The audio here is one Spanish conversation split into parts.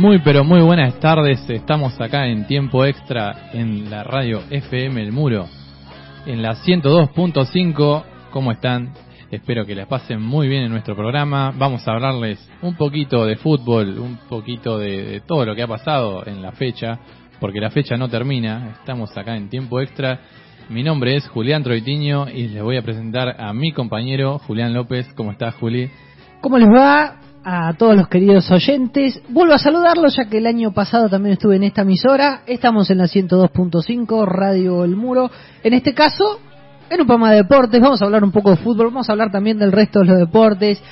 Muy pero muy buenas tardes, estamos acá en tiempo extra en la radio FM El Muro, en la 102.5, ¿cómo están? Espero que les pasen muy bien en nuestro programa, vamos a hablarles un poquito de fútbol, un poquito de, todo lo que ha pasado en la fecha, porque la fecha no termina, estamos acá en tiempo extra. Mi nombre es Julián Troitiño y les voy a presentar a mi compañero Julián López. ¿Cómo estás, Juli? ¿Cómo les va? A todos los queridos oyentes. Vuelvo a saludarlos ya que el año pasado también estuve en esta emisora. Estamos en la 102.5, Radio El Muro. En este caso, en un programa de deportes, vamos a hablar un poco de fútbol, vamos a hablar también del resto de los deportes.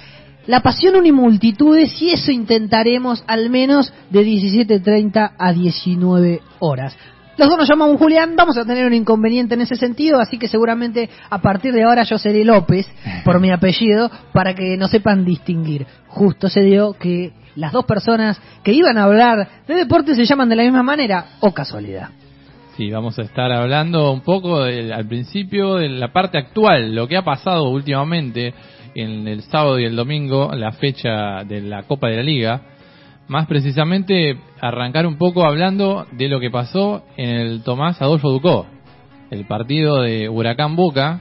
La pasión unimultitudes y eso intentaremos al menos de 17.30 a 19 horas. Los dos nos llamamos Julián, vamos a tener un inconveniente en ese sentido, así que seguramente a partir de ahora yo seré López, por mi apellido, para que no sepan distinguir. Justo se dio que las dos personas que iban a hablar de deporte se llaman de la misma manera, o casualidad. Sí, vamos a estar hablando un poco al principio de la parte actual, lo que ha pasado últimamente en el sábado y el domingo, la fecha de la Copa de la Liga más precisamente arrancar un poco hablando de lo que pasó en el Tomás Adolfo Ducó, el partido de Huracán Boca,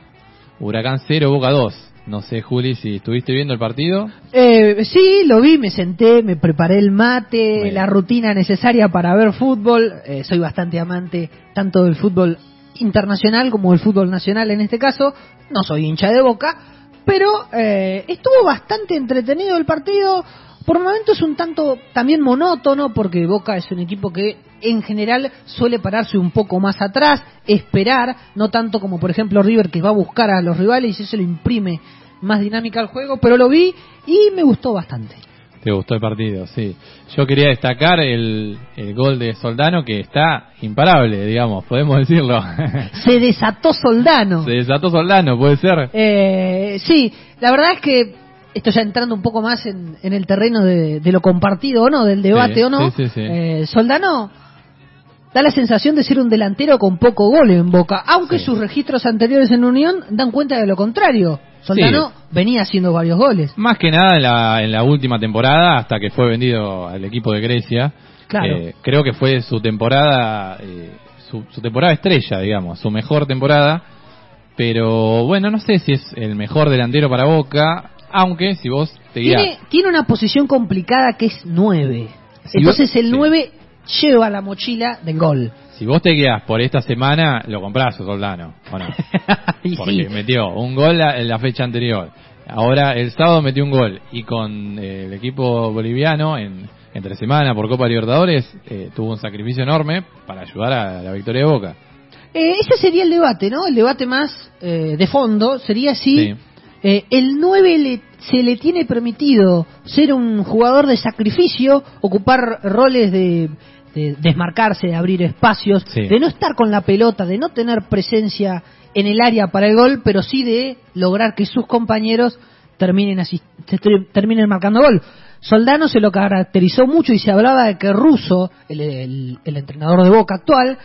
Huracán 0, Boca 2. No sé, Juli, si estuviste viendo el partido. Eh, sí, lo vi, me senté, me preparé el mate, la rutina necesaria para ver fútbol. Eh, soy bastante amante tanto del fútbol internacional como del fútbol nacional en este caso. No soy hincha de boca, pero eh, estuvo bastante entretenido el partido por momentos es un tanto también monótono, porque Boca es un equipo que en general suele pararse un poco más atrás, esperar, no tanto como por ejemplo River que va a buscar a los rivales y eso le imprime más dinámica al juego, pero lo vi y me gustó bastante. Te gustó el partido, sí. Yo quería destacar el, gol de Soldano que está imparable, digamos, podemos decirlo. Se desató Soldano. Se desató Soldano, puede ser. Eh, sí, la verdad es que esto ya entrando un poco más en, el terreno de, lo compartido o no, del debate o no, eh, Soldano da la sensación de ser un delantero con poco gol en Boca, aunque sus registros anteriores en Unión dan cuenta de lo contrario. Soldano venía haciendo varios goles. Más que nada en la, en la última temporada, hasta que fue vendido al equipo de Grecia. Eh, creo que fue su temporada, eh, su, su temporada estrella, digamos, su mejor temporada. Pero bueno, no sé si es el mejor delantero para Boca aunque si vos te tiene, tiene una posición complicada que es 9. Entonces el 9 lleva la mochila del gol. Si vos te guías por esta semana, lo comprás, Soldano, ¿o no? Porque metió un gol en la fecha anterior. Ahora el sábado metió un gol y con eh, el equipo boliviano en entre semana por Copa Libertadores eh, tuvo un sacrificio enorme para ayudar a la victoria de Boca. Eh, ese sería el debate, ¿no? El debate más de fondo sería si eh, el 9 se le tiene permitido ser un jugador de sacrificio, ocupar roles de, desmarcarse, de abrir espacios, de no estar con la pelota, de no tener presencia en el área para el gol, pero sí de lograr que sus compañeros terminen, terminen marcando gol. Soldano se lo caracterizó mucho y se hablaba de que Russo, el, entrenador de Boca actual,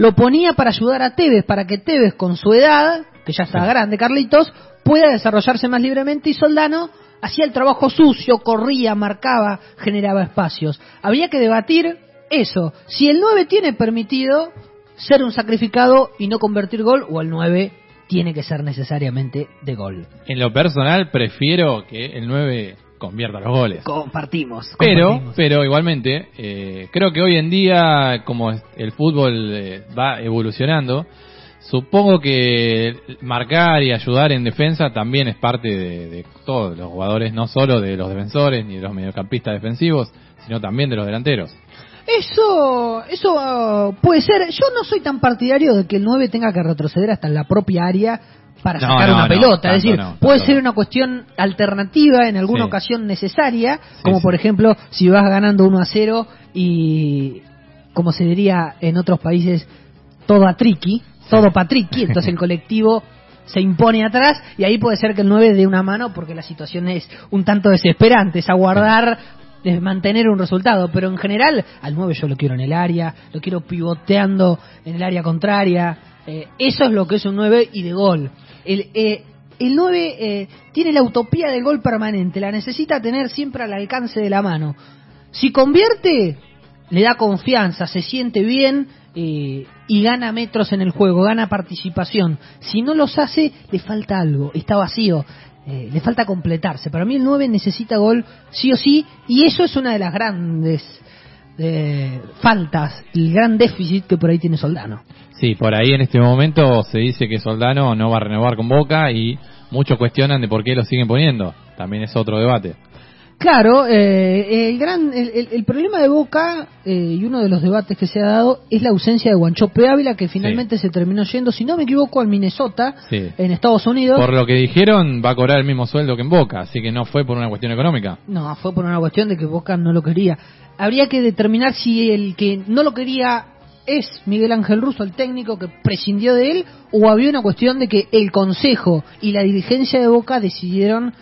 lo ponía para ayudar a Tevez, para que Tevez con su edad, que ya está grande Carlitos, pueda desarrollarse más libremente y Soldano hacía el trabajo sucio, corría, marcaba, generaba espacios. Habría que debatir eso, si el 9 tiene permitido ser un sacrificado y no convertir gol o el 9 tiene que ser necesariamente de gol. En lo personal prefiero que el 9 convierta los goles. Compartimos. Pero, pero igualmente, eh, creo que hoy en día, como el fútbol eh, va evolucionando, Supongo que marcar y ayudar en defensa también es parte de, de, todos los jugadores, no solo de los defensores ni de los mediocampistas defensivos, sino también de los delanteros. Eso, eso puede ser. Yo no soy tan partidario de que el 9 tenga que retroceder hasta la propia área para sacar una pelota. es decir, puede ser una cuestión alternativa, en alguna ocasión necesaria, como por ejemplo si vas ganando 1 a 0 y, como se diría en otros países, todo a tricky, todo patricky, entonces el colectivo se impone atrás y ahí puede ser que el 9 dé una mano porque la situación es un tanto desesperante, es aguardar de mantener un resultado, pero en general al 9 yo lo quiero en el área, lo quiero pivoteando en el área contraria, eh, eso es lo que es un 9 y de gol. El, eh, el 9 eh, tiene la utopía del gol permanente, la necesita tener siempre al alcance de la mano. Si convierte, le da confianza, se siente bien y gana metros en el juego, gana participación. Si no los hace, le falta algo, está vacío. Eh, le falta completarse. Para mí el 9 necesita gol sí o sí y eso es una de las grandes eh, faltas, el gran déficit que por ahí tiene Soldano. Sí, por ahí en este momento se dice que Soldano no va a renovar con Boca y muchos cuestionan de por qué lo siguen poniendo. También es otro debate. Claro, eh, el gran el, problema de Boca eh, y uno de los debates que se ha dado es la ausencia de Guanchope Ávila que finalmente se terminó yendo, si no me equivoco, al Minnesota en Estados Unidos. Por lo que dijeron va a cobrar el mismo sueldo que en Boca, así que no fue por una cuestión económica. No, fue por una cuestión de que Boca no lo quería. Habría que determinar si el que no lo quería es Miguel Ángel Russo, el técnico que prescindió de él, o había una cuestión de que el Consejo y la dirigencia de Boca decidieron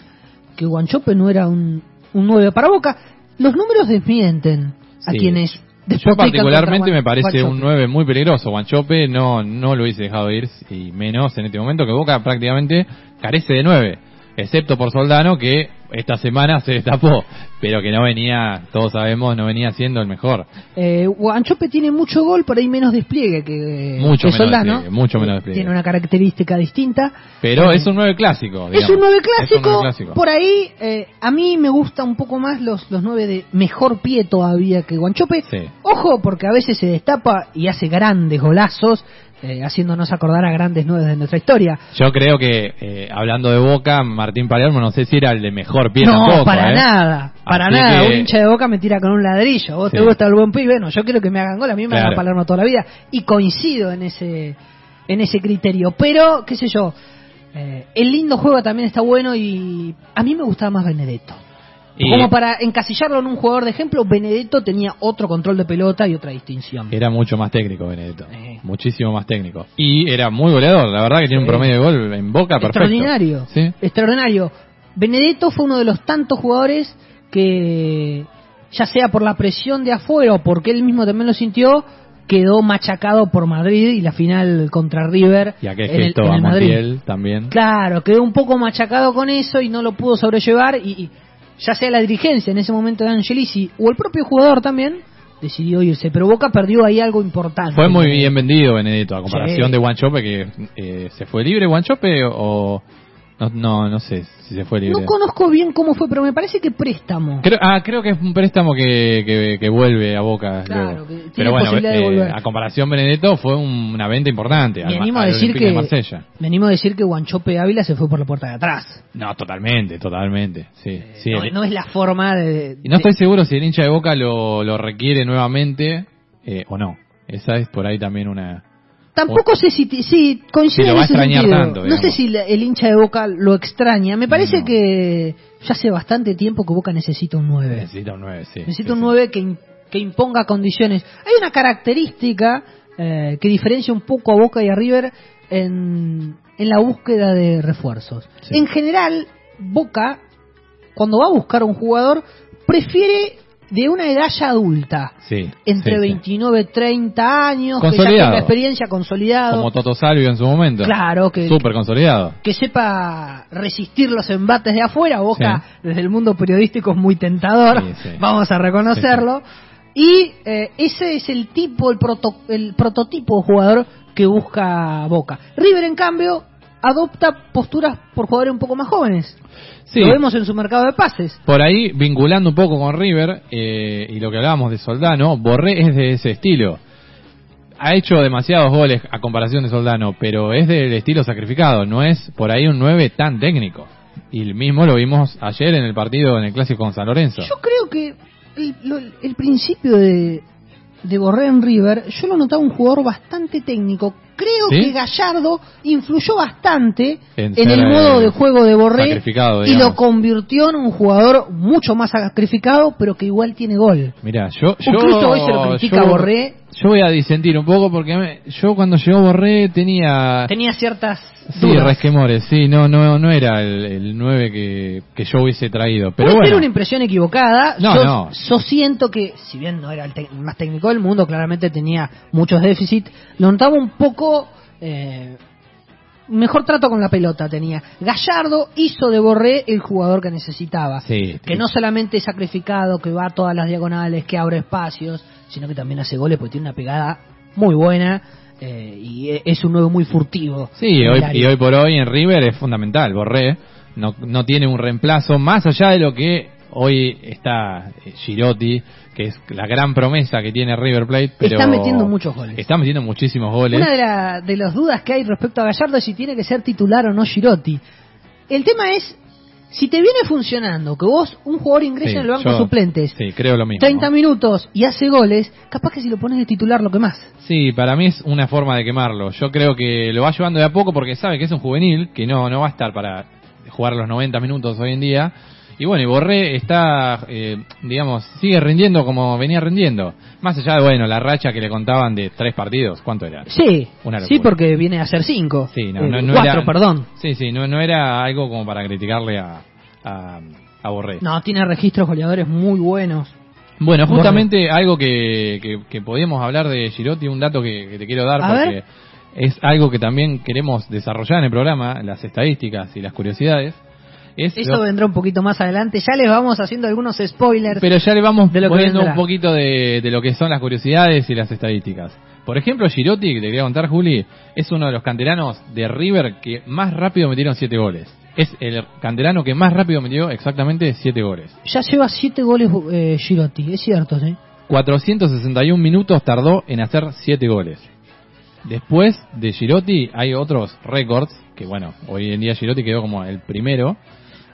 que Guanchope no era un un 9 para Boca. Los números desmienten a quienes yo particularmente me parece un 9 muy peligroso. Guanchope no, no lo hubiese dejado ir y menos en este momento que Boca prácticamente carece de 9 excepto por Soldano que esta semana se destapó, pero que no venía, todos sabemos, no venía siendo el mejor. Eh, Anchope tiene mucho gol, por ahí menos despliegue que, mucho Soldano. mucho menos despliegue. Tiene una característica distinta. Pero es un 9 clásico. Es un 9 clásico. Por ahí, eh, a mí me gusta un poco más los, los 9 de mejor pie todavía que Guanchope. Ojo, porque a veces se destapa y hace grandes golazos eh, haciéndonos acordar a grandes nueve de nuestra historia. Yo creo que, eh, hablando de Boca, Martín Palermo no sé si era el de mejor pie no, para ¿eh? nada, para nada. Un hincha de Boca me tira con un ladrillo. ¿Vos te gusta el buen pibe? No, yo quiero que me hagan gol, a mí me claro. Palermo toda la vida. Y coincido en ese, en ese criterio. Pero, qué sé yo, el lindo juego también está bueno y a mí me gustaba más Benedetto. Como para encasillarlo en un jugador de ejemplo, Benedetto tenía otro control de pelota y otra distinción. Era mucho más técnico Benedetto, muchísimo más técnico. Y era muy goleador, la verdad que tiene un promedio de gol en boca perfecto. Extraordinario, extraordinario. Benedetto fue uno de los tantos jugadores que, ya sea por la presión de afuera o porque él mismo también lo sintió, quedó machacado por Madrid y la final contra River. Y aquel gesto a Madrid. también. Claro, quedó un poco machacado con eso y no lo pudo sobrellevar y ya sea la dirigencia en ese momento de Angelici o el propio jugador también, decidió irse. Pero Boca perdió ahí algo importante. Fue muy bien vendido Benedetto, a comparación de Guanchope, que eh, se fue libre Guanchope o no, no, no sé si se fue libre. No conozco bien cómo fue, pero me parece que préstamo. Creo, ah, creo que es un préstamo que, que, vuelve a Boca. Claro, pero bueno, eh, a comparación Benedetto fue una venta importante. Me animo a decir que me animo a decir que Guanchope Ávila se fue por la puerta de atrás. No, totalmente, totalmente. Sí, eh, sí. No, es la forma de. Y no estoy seguro si el hincha de Boca lo, lo requiere nuevamente eh, o no. Esa es por ahí también una Tampoco sé si, si coincide no sé si el hincha de Boca lo extraña. Me parece que ya hace bastante tiempo que Boca necesita un 9. Necesita un 9, sí. Necesita un 9 que, que imponga condiciones. Hay una característica eh, que diferencia un poco a Boca y a River en, en la búsqueda de refuerzos. En general, Boca, cuando va a buscar un jugador, prefiere de una edad ya adulta, sí, entre 29 y 30 años, que ya tenga experiencia consolidado. Como Toto Salvio en su momento. Claro, que. Súper consolidado. Que sepa resistir los embates de afuera. Boca, desde el mundo periodístico, es muy tentador. Vamos a reconocerlo. Y eh, ese es el tipo, el, proto, el prototipo de jugador que busca Boca. River, en cambio, adopta posturas por jugadores un poco más jóvenes. Lo vemos en su mercado de pases. Por ahí, vinculando un poco con River, eh, y lo que hablábamos de Soldano, Borré es de ese estilo. ha hecho demasiados goles a comparación de Soldano, pero es del estilo sacrificado, no es por ahí un 9 tan técnico. Y el mismo lo vimos ayer en el partido en el clásico con San Lorenzo. Yo creo que el, lo- el principio de, de Borré en River, yo lo notaba un jugador bastante técnico. Creo ¿Sí? que Gallardo influyó bastante En el modo eh, de juego de Borré y lo convirtió en un jugador mucho más sacrificado, pero que igual tiene gol. Mira, yo, yo, Incluso hoy se lo critica yo- Borré. Yo voy a disentir un poco porque me- yo cuando llegó Borré tenía Tenía ciertas sí dudas. resquemores, sí, no no no era el, el 9 que, que yo hubiese traído, pero bueno. una impresión equivocada. No, yo, no. yo siento que, si bien no era el, tec- más técnico del mundo, claramente tenía muchos déficits, lo notaba un poco... eh, mejor trato con la pelota tenía. Gallardo hizo de Borré el jugador que necesitaba. Sí, que sí. no solamente es sacrificado, que va a todas las diagonales, que abre espacios, sino que también hace goles porque tiene una pegada muy buena eh, y e- es un nuevo muy furtivo. Sí, hoy, y hoy por hoy en River es fundamental. Borré no, no tiene un reemplazo más allá de lo que hoy está eh, Girotti, que es la gran promesa que tiene River Plate. Pero Está metiendo muchos goles. Está metiendo muchísimos goles. Una de, la- de las dudas que hay respecto a Gallardo es si tiene que ser titular o no Girotti. El tema es, si te viene funcionando, que vos, un jugador ingresa Sí, en el banco yo- suplentes, Sí, creo lo mismo. 30 minutos y hace goles, capaz que si lo pones de titular lo que más. Sí, para mí es una forma de quemarlo. Yo creo que lo va llevando de a poco porque sabe que es un juvenil, que no, no va a estar para jugar los 90 minutos hoy en día. Y bueno, y Borré está, eh, digamos, sigue rindiendo como venía rindiendo. Más allá de, bueno, la racha que le contaban de tres partidos, ¿cuánto era? Sí, Una sí porque viene a ser 5. Sí, no, no, no cuatro, era, perdón. Sí, sí, no, no era algo como para criticarle a, a, a Borré. No, tiene registros goleadores muy buenos. Bueno, justamente algo que, que, que podíamos hablar de Girotti, un dato que, que te quiero dar A porque ver. es algo que también queremos desarrollar en el programa, las estadísticas y las curiosidades. Es Eso lo- vendrá un poquito más adelante. Ya les vamos haciendo algunos spoilers. pero ya le vamos de lo poniendo un poquito de, de lo que son las curiosidades y las estadísticas. Por ejemplo, Girotti, que te quería contar, Juli, es uno de los canteranos de River que más rápido metieron siete goles. Es el canterano que más rápido metió exactamente siete goles. Ya lleva 7 goles eh, Girotti, es cierto, ¿sí? 461 minutos tardó en hacer 7 goles. Después de Girotti hay otros récords, que bueno, hoy en día Girotti quedó como el primero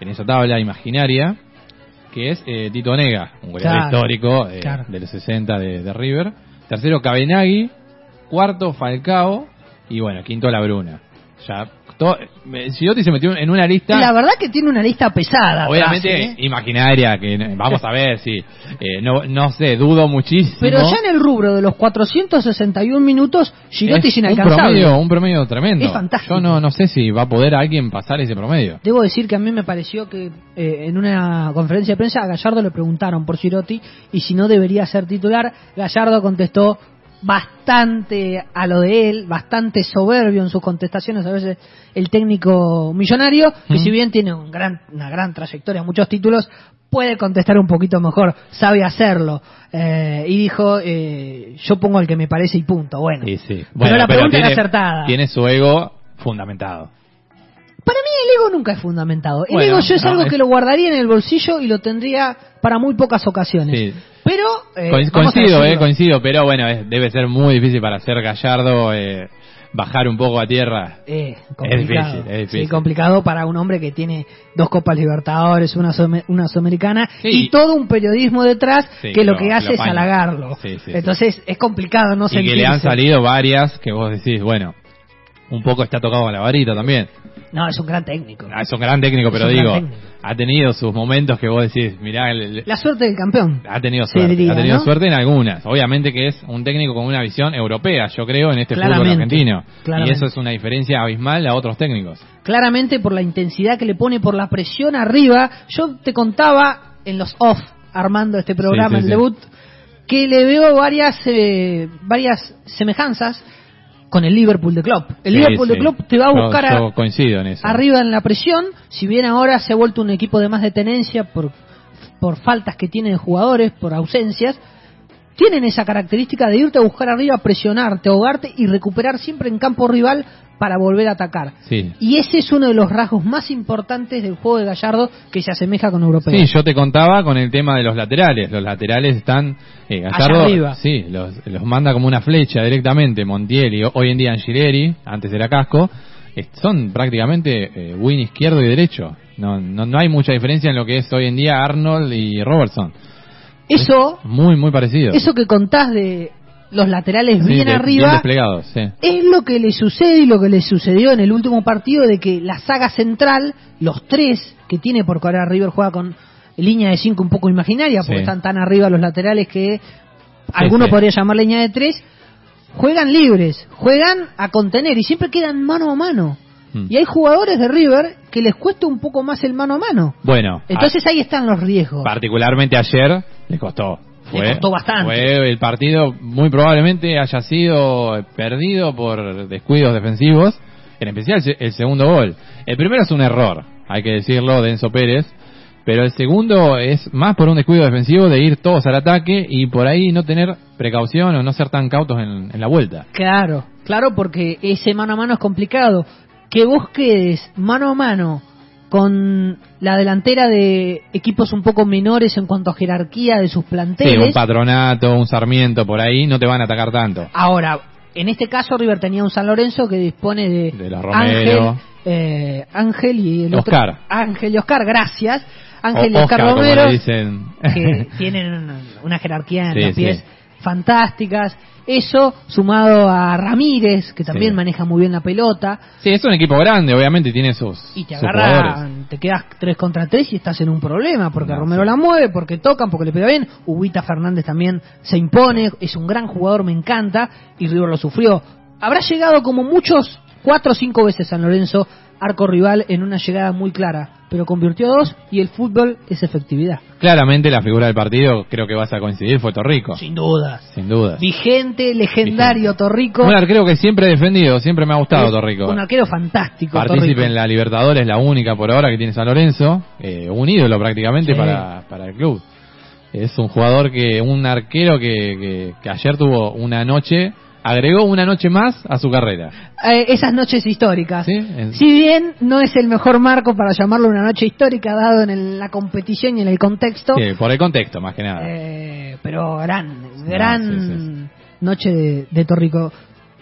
en esa tabla imaginaria, que es eh, Tito Nega, un goleador Claro, histórico eh, claro. de los 60 de, de River. Tercero Cabenagui, cuarto Falcao y bueno, quinto La Bruna. Ya, Girotti se metió en una lista... La verdad que tiene una lista pesada. Obviamente atrás, ¿eh? imaginaria, que vamos a ver si, eh, no, no sé, dudo muchísimo. Pero ya en el rubro de los 461 minutos, Girotti es, un inalcanzable. promedio, un promedio tremendo. Es fantástico. Yo no, no sé si va a poder alguien pasar ese promedio. Debo decir que a mí me pareció que eh, en una conferencia de prensa a Gallardo le preguntaron por Girotti y si no debería ser titular. Gallardo contestó bastante a lo de él, bastante soberbio en sus contestaciones, a veces el técnico millonario, que Mm. si bien tiene un gran, una gran trayectoria, muchos títulos, puede contestar un poquito mejor, sabe hacerlo. Eh, y dijo, eh, yo pongo el que me parece y punto. Bueno, Sí, sí. pero la pregunta tiene, era acertada. Tiene su ego fundamentado. Ego nunca es fundamentado. El Bueno, ego yo es no, algo es- que lo guardaría en el bolsillo y lo tendría para muy pocas ocasiones. Sí. Pero eh, coincido, eh, coincido, pero bueno, es- debe ser muy difícil para ser Gallardo eh, bajar un poco a tierra. Eh, difícil, es difícil. Sí, complicado para un hombre que tiene dos Copas Libertadores, una, una Sudamericana Sí. y todo un periodismo detrás Sí, que lo, que lo hace es halagarlo. Entonces es complicado no y que le han sentirse. salido varias que vos decís, bueno, un poco está tocado con la varita también. No, es un gran técnico. Ah, Es un gran técnico, pero digo, técnico. ha tenido sus momentos que vos decís, mirá, el- La suerte del campeón. ha tenido suerte, diría, ha tenido ¿no? suerte en algunas. Obviamente que es un técnico con una visión europea, yo creo, en este fútbol Claramente, argentino. Y claramente. eso es una diferencia abismal a otros técnicos. claramente por la intensidad que le pone, por la presión arriba. Yo te contaba en los off, armando este programa, Sí, sí, el sí. debut, que le veo varias, eh, varias semejanzas con el Liverpool de Klopp. El Sí, Liverpool de. Klopp te va a buscar a- coincido en eso. arriba en la presión, si bien ahora se ha vuelto un equipo de más de tenencia por, por faltas que tiene de jugadores, por ausencias, tienen esa característica de irte a buscar arriba, presionarte, ahogarte y recuperar siempre en campo rival para volver a atacar. Sí. Y ese es uno de los rasgos más importantes del juego de Gallardo que se asemeja con Europeo. Sí, yo te contaba con el tema de los laterales. Los laterales están. Eh, Gallardo, arriba. Sí, los, los manda como una flecha directamente. Montiel y hoy en día Angileri, antes era Casco, son prácticamente eh, win izquierdo y derecho. No, no, no hay mucha diferencia en lo que es hoy en día Arnold y Robertson. Eso, Muy, muy parecido. eso que contás de los laterales Sí, bien de- arriba, sí. es lo que le sucede y lo que le sucedió en el último partido de que la saga central, los tres que tiene, porque ahora River juega con línea de cinco un poco imaginaria, porque Sí. están tan arriba los laterales que alguno podría llamar línea de tres, juegan libres, juegan a contener y siempre quedan mano a mano. Mm. Y hay jugadores de River que les cuesta un poco más el mano a mano. Bueno, Entonces ahí están los riesgos. particularmente ayer le costó. Le costó bastante. Fue el partido muy probablemente haya sido perdido por descuidos defensivos, en especial el- el segundo gol. El primero es un error, hay que decirlo, de Enzo Pérez, pero el segundo es más por un descuido defensivo de ir todos al ataque y por ahí no tener precaución o no ser tan cautos en, en la vuelta. Claro, claro, porque ese mano a mano es complicado. Que vos quedes mano a mano con la delantera de equipos un poco menores en cuanto a jerarquía de sus Sí, un planteles. patronato, un sarmiento por ahí, no te van a atacar tanto. Ahora, en este caso River tenía un San Lorenzo que dispone de, De los Romero. Ángel, eh, Ángel y el otro- Oscar. Ángel y Oscar, gracias. Ángel y Oscar, Romero. dicen. que tienen una jerarquía en Sí, los pies sí. Fantásticas. Eso, sumado a Ramírez, que también Sí. maneja muy bien la pelota, Sí, es un equipo grande, obviamente tiene sus, y te agarra, te quedas 3 contra 3 y estás en un problema, porque No, Romero sí. la mueve, porque tocan, porque le pega bien. Ubita Fernández también se impone, es un gran jugador, me encanta, y River lo sufrió. Habrá llegado como muchos, cuatro o cinco veces San Lorenzo, arco rival, en una llegada muy clara, pero convirtió dos y el fútbol es efectividad. Claramente la figura del partido, creo que vas a coincidir, fue Torrico. Sin dudas. Sin duda. Vigente, legendario Vigente. Torrico. Un arquero que siempre he defendido, siempre me ha gustado Es Torrico. Un arquero fantástico. Partícipe Torrico. en la Libertadores, la única por ahora que tiene San Lorenzo. eh, un ídolo prácticamente Sí. para, para el club. Es un jugador que, un arquero que, que, que ayer tuvo una noche, agregó una noche más a su carrera. Eh, esas noches históricas. ¿Sí? Si bien no es el mejor marco para llamarlo una noche histórica, dado en el- la competición y en el contexto, Sí, por el contexto, más que nada. eh, pero gran, gran sí, noche de, de Torrico.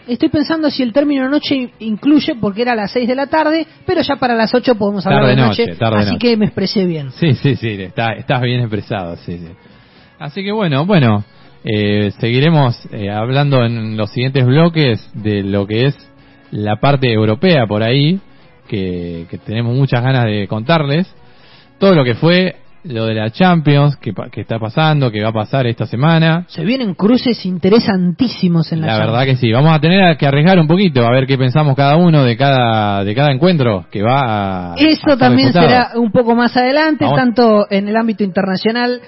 Estoy pensando si el término noche incluye, porque era a las 6 de la tarde, pero ya para las 8 podemos hablar de Tarde-noche, noche, tarde-noche. así que me expresé bien. Sí, sí, sí, está, estás bien expresado, sí, sí. Así que bueno, bueno, eh, seguiremos eh, hablando en los siguientes bloques de lo que es la parte europea por ahí, que, que tenemos muchas ganas de contarles. Todo lo que fue lo de la Champions, que, que está pasando, que va a pasar esta semana. Se vienen cruces interesantísimos en la, La Champions. verdad que sí, vamos a tener que arriesgar un poquito a ver qué pensamos cada uno de cada de cada encuentro que va a Eso también disputado. será un poco más adelante, Vamos. tanto en el ámbito internacional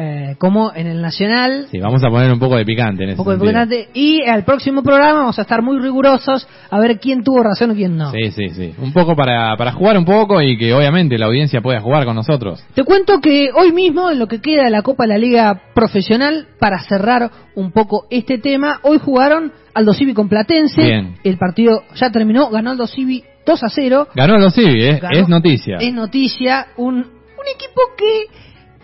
eh, como en el nacional. Sí, vamos a poner un poco de picante en Un poco de picante. Y al próximo programa vamos a estar muy rigurosos a ver quién tuvo razón o quién no. Sí, sí, sí. Un poco para, para jugar un poco y que obviamente la audiencia pueda jugar con nosotros. Te cuento que hoy mismo, en lo que queda de la Copa de la Liga Profesional, para cerrar un poco este tema, hoy jugaron Aldo Civi con Platense. Bien. El partido ya terminó, ganó Aldo Civi 2 a 0. Ganó los Civi, ¿eh? Es noticia. Es noticia, un, un equipo que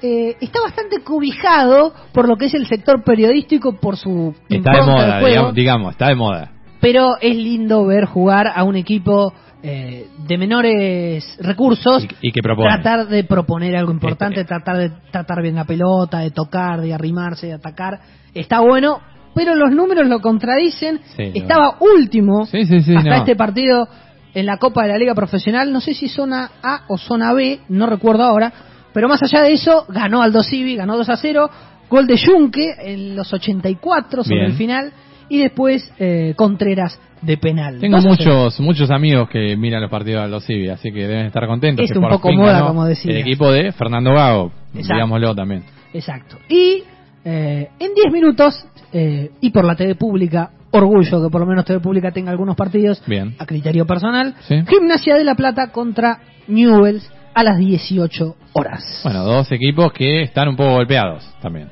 eh, está bastante cobijado por lo que es el sector periodístico, por su Está de moda, digamos, digamos, está de moda. pero es lindo ver jugar a un equipo eh, de menores recursos Y, y que propone. tratar de proponer algo importante, Este- tratar de tratar bien la pelota, de tocar, de arrimarse, de atacar. Está bueno, pero los números lo contradicen. Sí, Estaba último Sí, sí, sí, hasta no. este partido en la Copa de la Liga Profesional. No sé si zona A o zona B, no recuerdo ahora. Pero más allá de eso, ganó Aldo Civi, ganó 2 a 0. Gol de Junque en los 84 sobre Bien. el final. Y después eh, Contreras de penal. Tengo 2 a 0. muchos muchos amigos que miran los partidos de los Civi, así que deben estar contentos. Es que un por poco fin moda, ganó como decías. El equipo de Fernando Gago, Exacto. digámoslo también. Exacto. Y eh, en 10 minutos, eh, y por la TV pública, orgullo que por lo menos TV pública tenga algunos partidos Bien. a criterio personal, Sí. Gimnasia de la Plata contra Newells a las 18 horas. Bueno, dos equipos que están un poco golpeados también.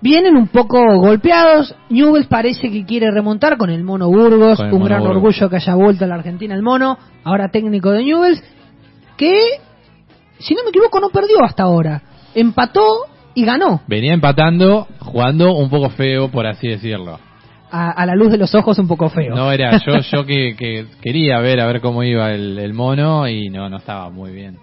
Vienen un poco golpeados. Newell's parece que quiere remontar con el Mono Burgos. un gran orgullo que haya vuelto a la Argentina el Mono. Ahora técnico de Newell's. Que, si no me equivoco, no perdió hasta ahora. Empató y ganó. Venía empatando, jugando un poco feo, por así decirlo. A, la luz de los ojos un poco feo. No, era yo, yo que, quería ver a ver cómo iba el mono y no, no estaba muy bien.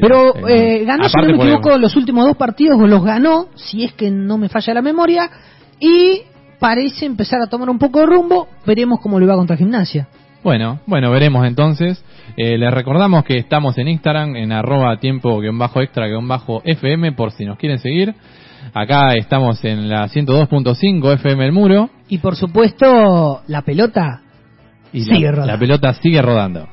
Pero eh, ganó, si no me equivoco, los últimos dos partidos los ganó, si es que no me falla la memoria, y parece empezar a tomar un poco de rumbo. Veremos cómo le va contra Gimnasia. Bueno, bueno, veremos entonces. Eh, les recordamos que estamos en Instagram, en arroba tiempo-extra-fm, por si nos quieren seguir. Acá estamos en la 102.5 FM El Muro. Y por supuesto, la pelota sigue rodando. La pelota sigue rodando.